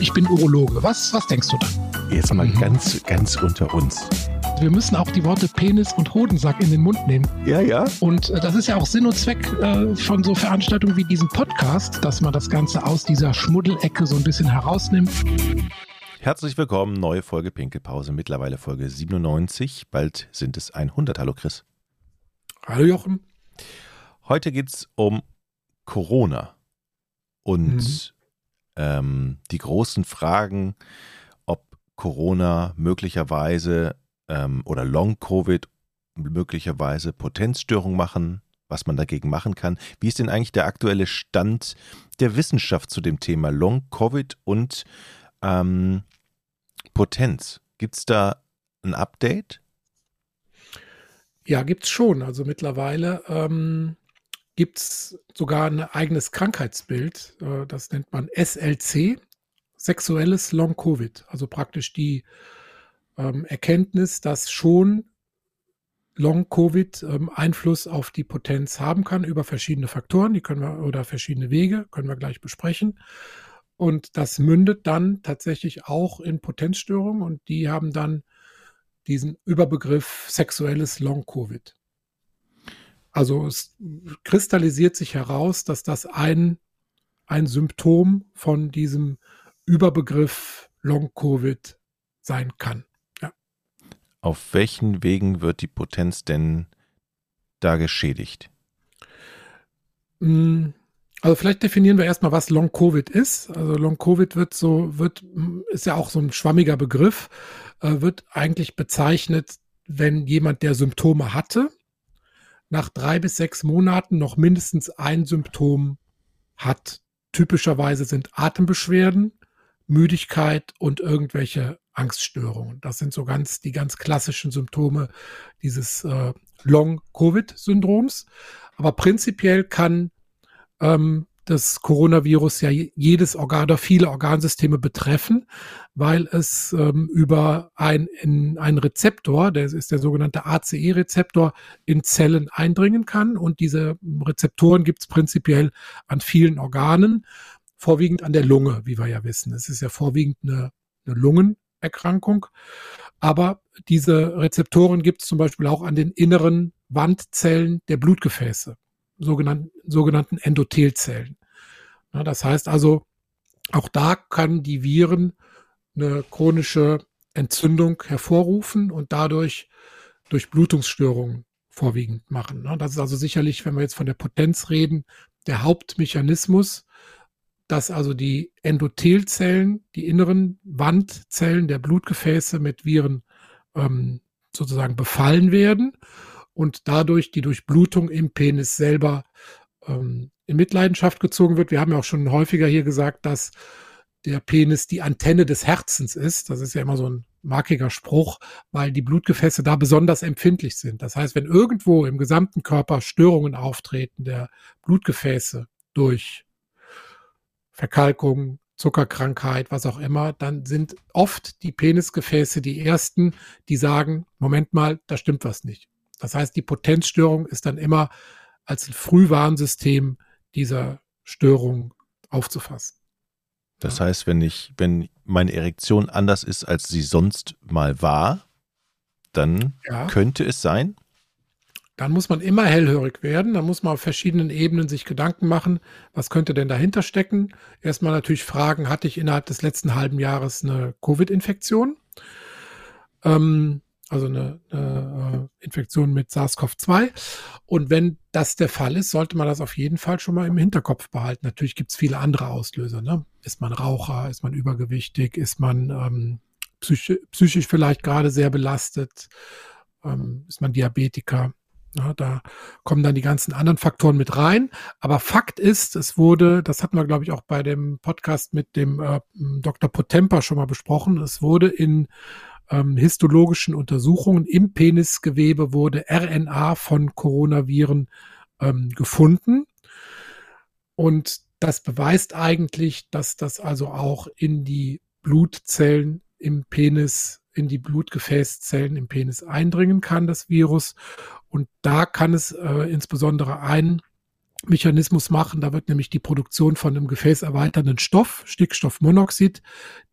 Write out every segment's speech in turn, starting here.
ich bin Urologe. Was, was denkst du da? Jetzt mal mhm. ganz, ganz unter uns. Wir müssen auch die Worte Penis und Hodensack in den Mund nehmen. Ja, ja. Und äh, das ist ja auch Sinn und Zweck äh, von so Veranstaltungen wie diesem Podcast, dass man das Ganze aus dieser Schmuddelecke so ein bisschen herausnimmt. Herzlich willkommen, neue Folge Pinkelpause, mittlerweile Folge 97. Bald sind es 100. Hallo Chris. Hallo Jochen. Heute geht es um Corona und mhm. Ähm, die großen Fragen, ob Corona möglicherweise ähm, oder Long-Covid möglicherweise Potenzstörung machen, was man dagegen machen kann. Wie ist denn eigentlich der aktuelle Stand der Wissenschaft zu dem Thema Long-Covid und ähm, Potenz? Gibt es da ein Update? Ja, gibt es schon. Also mittlerweile ähm, gibt es sogar ein eigenes Krankheitsbild, äh, das nennt man SLC, sexuelles Long-Covid. Also praktisch die ähm, Erkenntnis, dass schon Long-Covid ähm, Einfluss auf die Potenz haben kann über verschiedene Faktoren, die können wir oder verschiedene Wege, können wir gleich besprechen. Und das mündet dann tatsächlich auch in Potenzstörungen und die haben dann diesen Überbegriff sexuelles Long-Covid. Also es kristallisiert sich heraus, dass das ein, ein Symptom von diesem Überbegriff Long-Covid sein kann. Ja. Auf welchen Wegen wird die Potenz denn da geschädigt? Hm, also vielleicht definieren wir erstmal, was Long Covid ist. Also Long Covid wird so, wird, ist ja auch so ein schwammiger Begriff, äh, wird eigentlich bezeichnet, wenn jemand, der Symptome hatte, nach drei bis sechs Monaten noch mindestens ein Symptom hat. Typischerweise sind Atembeschwerden, Müdigkeit und irgendwelche Angststörungen. Das sind so ganz die ganz klassischen Symptome dieses äh, Long-Covid-Syndroms. Aber prinzipiell kann ähm, das Coronavirus ja jedes Organ oder viele Organsysteme betreffen, weil es ähm, über ein, in, einen Rezeptor, der ist der sogenannte ACE-Rezeptor, in Zellen eindringen kann. Und diese Rezeptoren gibt es prinzipiell an vielen Organen, vorwiegend an der Lunge, wie wir ja wissen. Es ist ja vorwiegend eine, eine Lungenerkrankung. Aber diese Rezeptoren gibt es zum Beispiel auch an den inneren Wandzellen der Blutgefäße sogenannten, sogenannten Endothelzellen. Das heißt also, auch da kann die Viren eine chronische Entzündung hervorrufen und dadurch Durchblutungsstörungen vorwiegend machen. Das ist also sicherlich, wenn wir jetzt von der Potenz reden, der Hauptmechanismus, dass also die Endothelzellen, die inneren Wandzellen der Blutgefäße mit Viren ähm, sozusagen befallen werden und dadurch die Durchblutung im Penis selber ähm, in Mitleidenschaft gezogen wird. Wir haben ja auch schon häufiger hier gesagt, dass der Penis die Antenne des Herzens ist. Das ist ja immer so ein markiger Spruch, weil die Blutgefäße da besonders empfindlich sind. Das heißt, wenn irgendwo im gesamten Körper Störungen auftreten der Blutgefäße durch Verkalkung, Zuckerkrankheit, was auch immer, dann sind oft die Penisgefäße die ersten, die sagen, Moment mal, da stimmt was nicht. Das heißt, die Potenzstörung ist dann immer als ein Frühwarnsystem dieser Störung aufzufassen. Das heißt, wenn ich, wenn meine Erektion anders ist, als sie sonst mal war, dann ja. könnte es sein. Dann muss man immer hellhörig werden. Dann muss man auf verschiedenen Ebenen sich Gedanken machen, was könnte denn dahinter stecken. Erstmal natürlich fragen, hatte ich innerhalb des letzten halben Jahres eine Covid-Infektion? Ähm, also eine, eine äh, Infektion mit SARS-CoV-2. Und wenn das der Fall ist, sollte man das auf jeden Fall schon mal im Hinterkopf behalten. Natürlich gibt es viele andere Auslöser. Ne? Ist man Raucher, ist man übergewichtig, ist man ähm, psychisch, psychisch vielleicht gerade sehr belastet, ähm, ist man Diabetiker. Ja, da kommen dann die ganzen anderen Faktoren mit rein. Aber Fakt ist, es wurde, das hatten wir, glaube ich, auch bei dem Podcast mit dem äh, Dr. Potempa schon mal besprochen, es wurde in ähm, histologischen Untersuchungen im Penisgewebe wurde RNA von Coronaviren ähm, gefunden. Und das beweist eigentlich, dass das also auch in die Blutzellen im Penis, in die Blutgefäßzellen im Penis eindringen kann, das Virus. Und da kann es äh, insbesondere ein Mechanismus machen. Da wird nämlich die Produktion von einem gefäßerweiternden Stoff, Stickstoffmonoxid,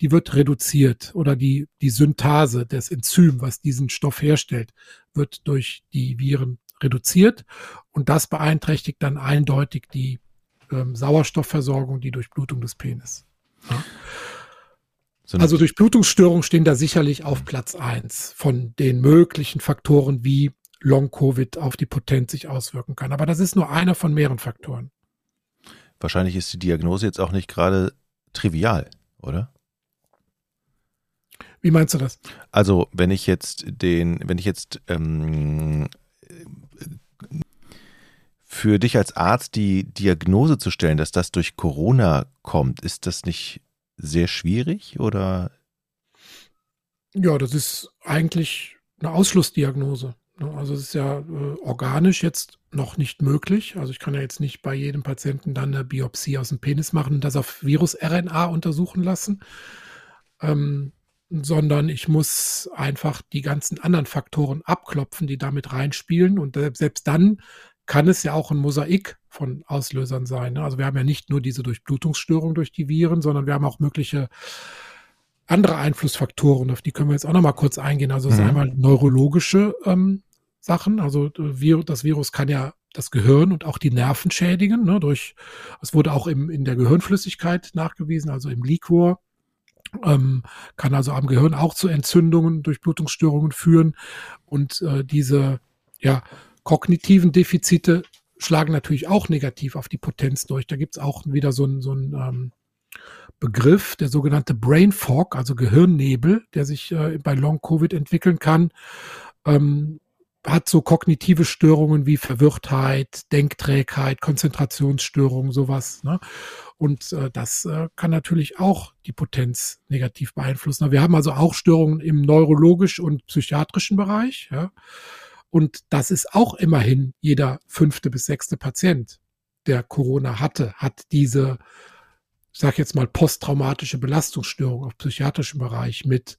die wird reduziert oder die, die Synthase des Enzym, was diesen Stoff herstellt, wird durch die Viren reduziert und das beeinträchtigt dann eindeutig die ähm, Sauerstoffversorgung, die Durchblutung des Penis. Ja. So also Durchblutungsstörungen stehen da sicherlich auf Platz eins von den möglichen Faktoren, wie Long-Covid auf die Potenz sich auswirken kann. Aber das ist nur einer von mehreren Faktoren. Wahrscheinlich ist die Diagnose jetzt auch nicht gerade trivial, oder? Wie meinst du das? Also, wenn ich jetzt den, wenn ich jetzt ähm, für dich als Arzt die Diagnose zu stellen, dass das durch Corona kommt, ist das nicht sehr schwierig oder? Ja, das ist eigentlich eine Ausschlussdiagnose. Ne? Also es ist ja äh, organisch jetzt noch nicht möglich. Also ich kann ja jetzt nicht bei jedem Patienten dann eine Biopsie aus dem Penis machen und das auf Virus-RNA untersuchen lassen, ähm, sondern ich muss einfach die ganzen anderen Faktoren abklopfen, die damit reinspielen. Und selbst dann kann es ja auch ein Mosaik von Auslösern sein. Ne? Also wir haben ja nicht nur diese Durchblutungsstörung durch die Viren, sondern wir haben auch mögliche andere Einflussfaktoren, auf die können wir jetzt auch noch mal kurz eingehen. Also es mhm. ist einmal neurologische ähm, Sachen. Also äh, das Virus kann ja das Gehirn und auch die Nerven schädigen. Ne, durch, es wurde auch im, in der Gehirnflüssigkeit nachgewiesen, also im Liquor. Ähm, kann also am Gehirn auch zu Entzündungen, Durchblutungsstörungen führen. Und äh, diese ja, kognitiven Defizite schlagen natürlich auch negativ auf die Potenz durch. Da gibt es auch wieder so ein, so ein ähm, Begriff, der sogenannte Brain Fog, also Gehirnnebel, der sich äh, bei Long Covid entwickeln kann, ähm, hat so kognitive Störungen wie Verwirrtheit, Denkträgheit, Konzentrationsstörungen, sowas. Ne? Und äh, das äh, kann natürlich auch die Potenz negativ beeinflussen. Wir haben also auch Störungen im neurologisch und psychiatrischen Bereich. Ja? Und das ist auch immerhin jeder fünfte bis sechste Patient, der Corona hatte, hat diese ich sage jetzt mal, posttraumatische Belastungsstörung auf psychiatrischem Bereich mit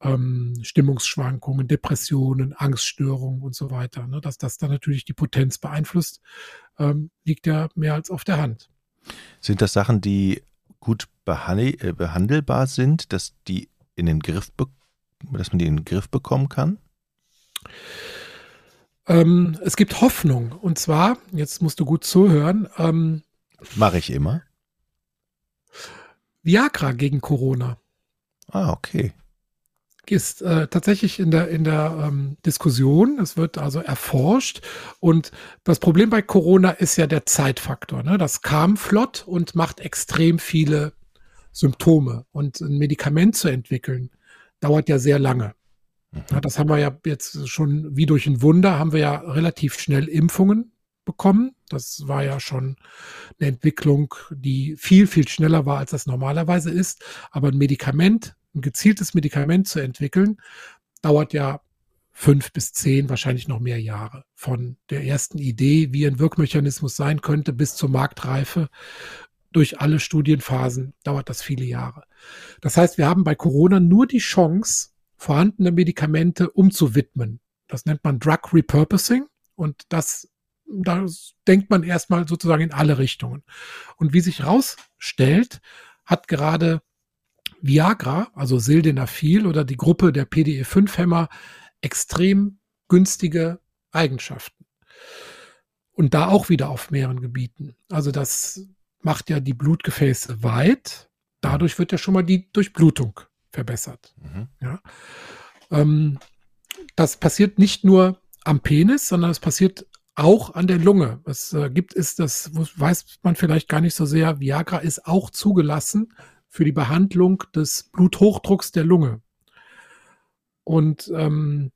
ähm, Stimmungsschwankungen, Depressionen, Angststörungen und so weiter. Ne? Dass das dann natürlich die Potenz beeinflusst, ähm, liegt ja mehr als auf der Hand. Sind das Sachen, die gut äh, behandelbar sind, dass die in den Griff, dass man die in den Griff bekommen kann? Ähm, es gibt Hoffnung. Und zwar, jetzt musst du gut zuhören. Ähm, Mache ich immer. Viagra gegen Corona. Ah, okay. Ist äh, tatsächlich in der, in der ähm, Diskussion. Es wird also erforscht. Und das Problem bei Corona ist ja der Zeitfaktor. Ne? Das kam flott und macht extrem viele Symptome. Und ein Medikament zu entwickeln, dauert ja sehr lange. Mhm. Ja, das haben wir ja jetzt schon wie durch ein Wunder, haben wir ja relativ schnell Impfungen bekommen. Das war ja schon eine Entwicklung, die viel, viel schneller war, als das normalerweise ist. Aber ein Medikament, ein gezieltes Medikament zu entwickeln, dauert ja fünf bis zehn, wahrscheinlich noch mehr Jahre. Von der ersten Idee, wie ein Wirkmechanismus sein könnte, bis zur Marktreife. Durch alle Studienphasen dauert das viele Jahre. Das heißt, wir haben bei Corona nur die Chance, vorhandene Medikamente umzuwidmen. Das nennt man Drug Repurposing. Und das da denkt man erstmal sozusagen in alle Richtungen. Und wie sich herausstellt, hat gerade Viagra, also Sildenafil oder die Gruppe der PDE5-Hämmer extrem günstige Eigenschaften. Und da auch wieder auf mehreren Gebieten. Also das macht ja die Blutgefäße weit. Dadurch wird ja schon mal die Durchblutung verbessert. Mhm. Ja. Ähm, das passiert nicht nur am Penis, sondern es passiert auch an der Lunge. Was äh, gibt es, das weiß man vielleicht gar nicht so sehr. Viagra ist auch zugelassen für die Behandlung des Bluthochdrucks der Lunge. Und ähm,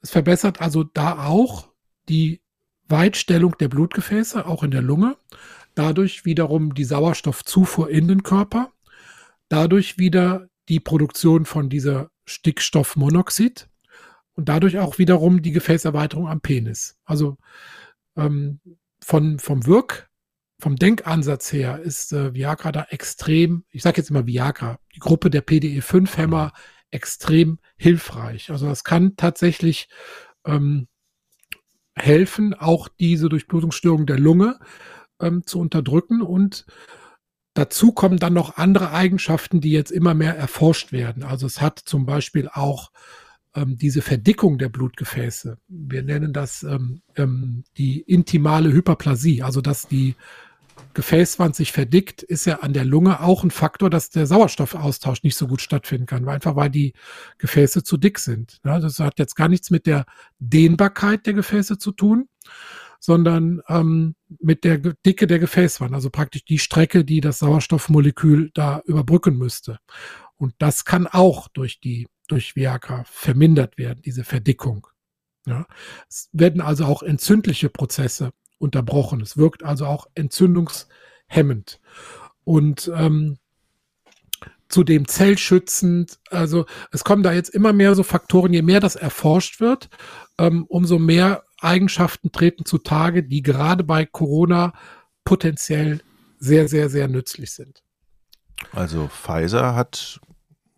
es verbessert also da auch die Weitstellung der Blutgefäße, auch in der Lunge. Dadurch wiederum die Sauerstoffzufuhr in den Körper. Dadurch wieder die Produktion von dieser Stickstoffmonoxid und dadurch auch wiederum die Gefäßerweiterung am Penis. Also ähm, von, vom Wirk, vom Denkansatz her ist äh, Viagra da extrem, ich sage jetzt immer Viagra, die Gruppe der PDE5-Hämmer extrem hilfreich. Also das kann tatsächlich ähm, helfen, auch diese Durchblutungsstörung der Lunge ähm, zu unterdrücken. Und dazu kommen dann noch andere Eigenschaften, die jetzt immer mehr erforscht werden. Also es hat zum Beispiel auch ähm, diese Verdickung der Blutgefäße. Wir nennen das ähm, ähm, die intimale Hyperplasie, also dass die Gefäßwand sich verdickt, ist ja an der Lunge auch ein Faktor, dass der Sauerstoffaustausch nicht so gut stattfinden kann, einfach weil die Gefäße zu dick sind. Das hat jetzt gar nichts mit der Dehnbarkeit der Gefäße zu tun, sondern ähm, mit der Dicke der Gefäßwand, also praktisch die Strecke, die das Sauerstoffmolekül da überbrücken müsste. Und das kann auch durch die durch Viagra vermindert werden, diese Verdickung. Ja. Es werden also auch entzündliche Prozesse unterbrochen. Es wirkt also auch entzündungshemmend. Und ähm, zudem zellschützend. Also es kommen da jetzt immer mehr so Faktoren, je mehr das erforscht wird, ähm, umso mehr Eigenschaften treten zutage, die gerade bei Corona potenziell sehr, sehr, sehr nützlich sind. Also Pfizer hat,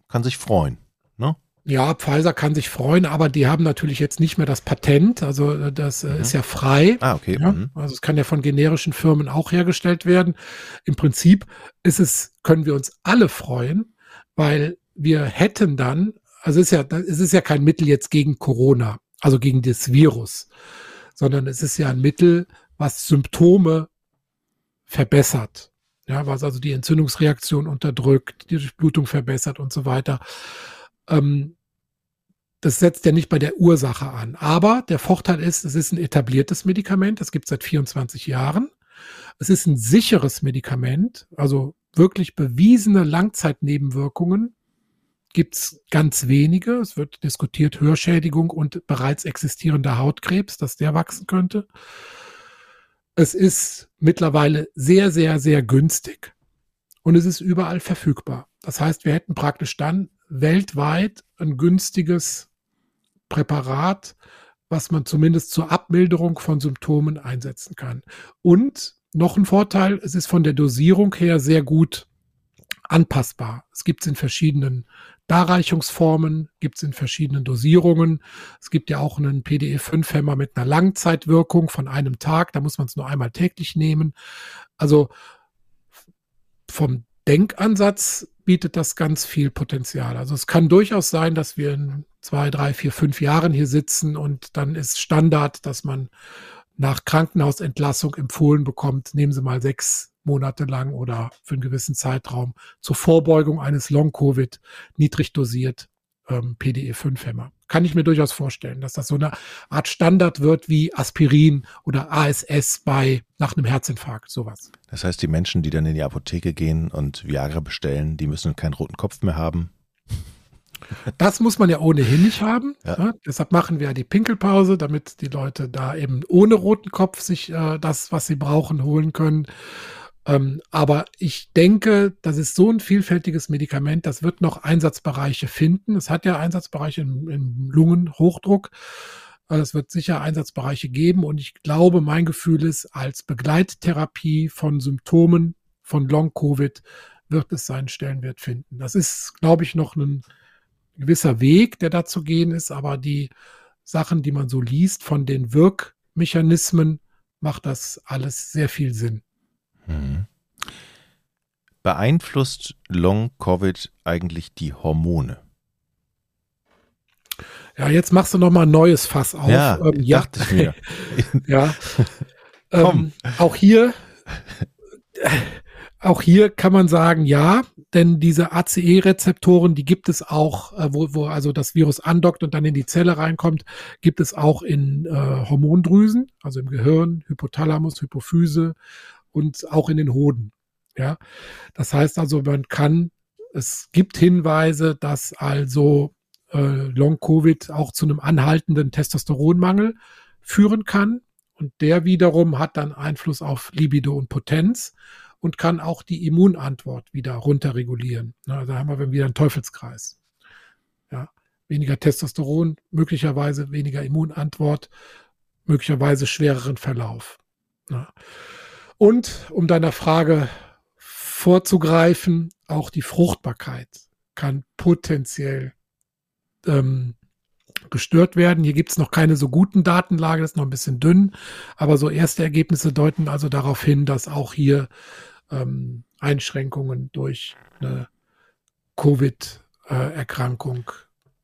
kann sich freuen. Ne? Ja, Pfizer kann sich freuen, aber die haben natürlich jetzt nicht mehr das Patent. Also äh, das äh, mhm. ist ja frei. Ah, okay. Ja? Mhm. Also es kann ja von generischen Firmen auch hergestellt werden. Im Prinzip ist es, können wir uns alle freuen, weil wir hätten dann, also es ist ja, es ist ja kein Mittel jetzt gegen Corona, also gegen das Virus, sondern es ist ja ein Mittel, was Symptome verbessert. Ja, was also die Entzündungsreaktion unterdrückt, die Durchblutung verbessert und so weiter. Ähm, das setzt ja nicht bei der Ursache an. Aber der Vorteil ist, es ist ein etabliertes Medikament, das gibt es seit 24 Jahren. Es ist ein sicheres Medikament, also wirklich bewiesene Langzeitnebenwirkungen gibt es ganz wenige. Es wird diskutiert Hörschädigung und bereits existierender Hautkrebs, dass der wachsen könnte. Es ist mittlerweile sehr, sehr, sehr günstig und es ist überall verfügbar. Das heißt, wir hätten praktisch dann weltweit ein günstiges Präparat, was man zumindest zur Abmilderung von Symptomen einsetzen kann. Und noch ein Vorteil, es ist von der Dosierung her sehr gut anpassbar. Es gibt es in verschiedenen Darreichungsformen, gibt es in verschiedenen Dosierungen. Es gibt ja auch einen PDE5-Hämmer mit einer Langzeitwirkung von einem Tag. Da muss man es nur einmal täglich nehmen. Also vom Denkansatz bietet das ganz viel Potenzial. Also es kann durchaus sein, dass wir in zwei, drei, vier, fünf Jahren hier sitzen und dann ist Standard, dass man nach Krankenhausentlassung empfohlen bekommt, nehmen Sie mal sechs Monate lang oder für einen gewissen Zeitraum zur Vorbeugung eines Long-Covid niedrig dosiert ähm, PDE5-Hämmer. Kann ich mir durchaus vorstellen, dass das so eine Art Standard wird wie Aspirin oder ASS bei nach einem Herzinfarkt, sowas. Das heißt, die Menschen, die dann in die Apotheke gehen und Viagra bestellen, die müssen keinen roten Kopf mehr haben. Das muss man ja ohnehin nicht haben. Ja. Ja, deshalb machen wir ja die Pinkelpause, damit die Leute da eben ohne roten Kopf sich äh, das, was sie brauchen, holen können. Ähm, aber ich denke, das ist so ein vielfältiges Medikament, das wird noch Einsatzbereiche finden. Es hat ja Einsatzbereiche im, im Lungenhochdruck. Es wird sicher Einsatzbereiche geben und ich glaube, mein Gefühl ist, als Begleittherapie von Symptomen von Long-Covid wird es seinen Stellenwert finden. Das ist, glaube ich, noch ein gewisser Weg, der da zu gehen ist, aber die Sachen, die man so liest von den Wirkmechanismen, macht das alles sehr viel Sinn. Mhm. Beeinflusst Long-Covid eigentlich die Hormone? Ja, jetzt machst du noch mal ein neues Fass auf. Ja, ähm, ja. dachte ich mir. ja. Ähm, auch hier, auch hier kann man sagen, ja, denn diese ACE-Rezeptoren, die gibt es auch, äh, wo, wo also das Virus andockt und dann in die Zelle reinkommt, gibt es auch in äh, Hormondrüsen, also im Gehirn, Hypothalamus, Hypophyse und auch in den Hoden. Ja, das heißt also, man kann, es gibt Hinweise, dass also äh, Long-Covid auch zu einem anhaltenden Testosteronmangel führen kann. Und der wiederum hat dann Einfluss auf Libido und Potenz und kann auch die Immunantwort wieder runterregulieren. Na, da haben wir wieder einen Teufelskreis. Ja, weniger Testosteron, möglicherweise weniger Immunantwort, möglicherweise schwereren Verlauf. Ja. Und um deiner Frage vorzugreifen, auch die Fruchtbarkeit kann potenziell ähm, gestört werden. Hier gibt es noch keine so guten Datenlage, das ist noch ein bisschen dünn, aber so erste Ergebnisse deuten also darauf hin, dass auch hier ähm, Einschränkungen durch eine Covid-Erkrankung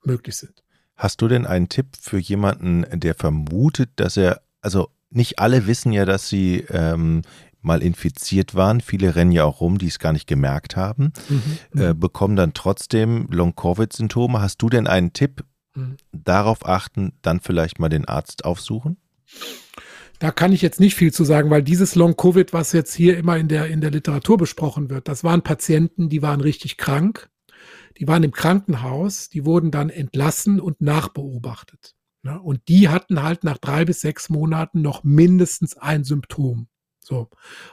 möglich sind. Hast du denn einen Tipp für jemanden, der vermutet, dass er, also nicht alle wissen ja, dass sie ähm, mal infiziert waren. Viele rennen ja auch rum, die es gar nicht gemerkt haben, mhm. äh, bekommen dann trotzdem Long-Covid-Symptome. Hast du denn einen Tipp, mhm. darauf achten, dann vielleicht mal den Arzt aufsuchen? Da kann ich jetzt nicht viel zu sagen, weil dieses Long-Covid, was jetzt hier immer in der, in der Literatur besprochen wird, das waren Patienten, die waren richtig krank. Die waren im Krankenhaus, die wurden dann entlassen und nachbeobachtet. Ne? Und die hatten halt nach drei bis sechs Monaten noch mindestens ein Symptom. So.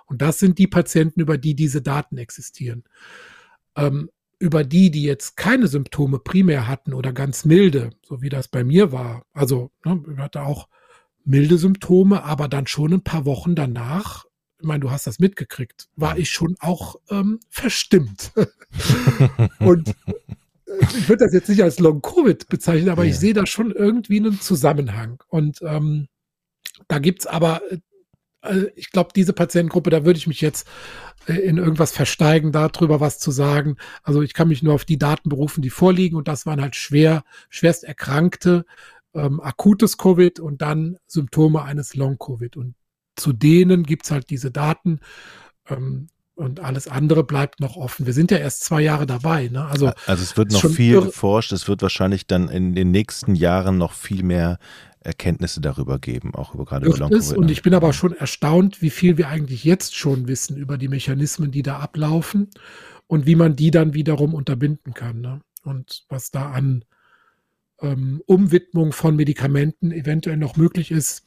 Und das sind die Patienten, über die diese Daten existieren. Ähm, über die, die jetzt keine Symptome primär hatten oder ganz milde, so wie das bei mir war. Also, ne, ich hatte auch milde Symptome, aber dann schon ein paar Wochen danach, ich meine, du hast das mitgekriegt, war ich schon auch ähm, verstimmt. Und ich würde das jetzt nicht als Long-Covid bezeichnen, aber ja. ich sehe da schon irgendwie einen Zusammenhang. Und ähm, da gibt's aber äh, also ich glaube, diese Patientengruppe, da würde ich mich jetzt äh, in irgendwas versteigen, darüber was zu sagen. Also ich kann mich nur auf die Daten berufen, die vorliegen und das waren halt schwer, schwerst erkrankte, ähm, akutes Covid und dann Symptome eines Long-Covid. Und zu denen gibt's halt diese Daten. Ähm, und alles andere bleibt noch offen. Wir sind ja erst zwei Jahre dabei. Ne? Also, also es wird noch viel geforscht. Es wird wahrscheinlich dann in den nächsten Jahren noch viel mehr Erkenntnisse darüber geben, auch über gerade über Long Covid. Und ich bin aber schon erstaunt, wie viel wir eigentlich jetzt schon wissen über die Mechanismen, die da ablaufen und wie man die dann wiederum unterbinden kann. Ne? Und was da an ähm, Umwidmung von Medikamenten eventuell noch möglich ist,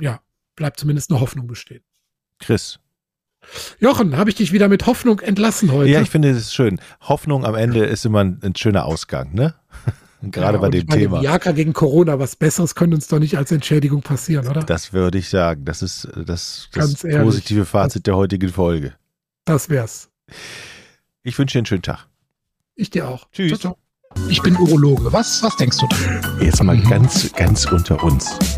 ja, bleibt zumindest eine Hoffnung bestehen. Chris. Jochen, habe ich dich wieder mit Hoffnung entlassen heute? Ja, ich finde es schön. Hoffnung am Ende ist immer ein, ein schöner Ausgang, ne? Gerade ja, bei dem meine, Thema. Viagra gegen Corona, was Besseres könnte uns doch nicht als Entschädigung passieren, oder? Das würde ich sagen. Das ist das, das positive Fazit der heutigen Folge. Das wär's. Ich wünsche dir einen schönen Tag. Ich dir auch. Tschüss. Ciao, ciao. Ich bin Urologe. Was, was denkst du da? Jetzt mal mhm. ganz, ganz unter uns.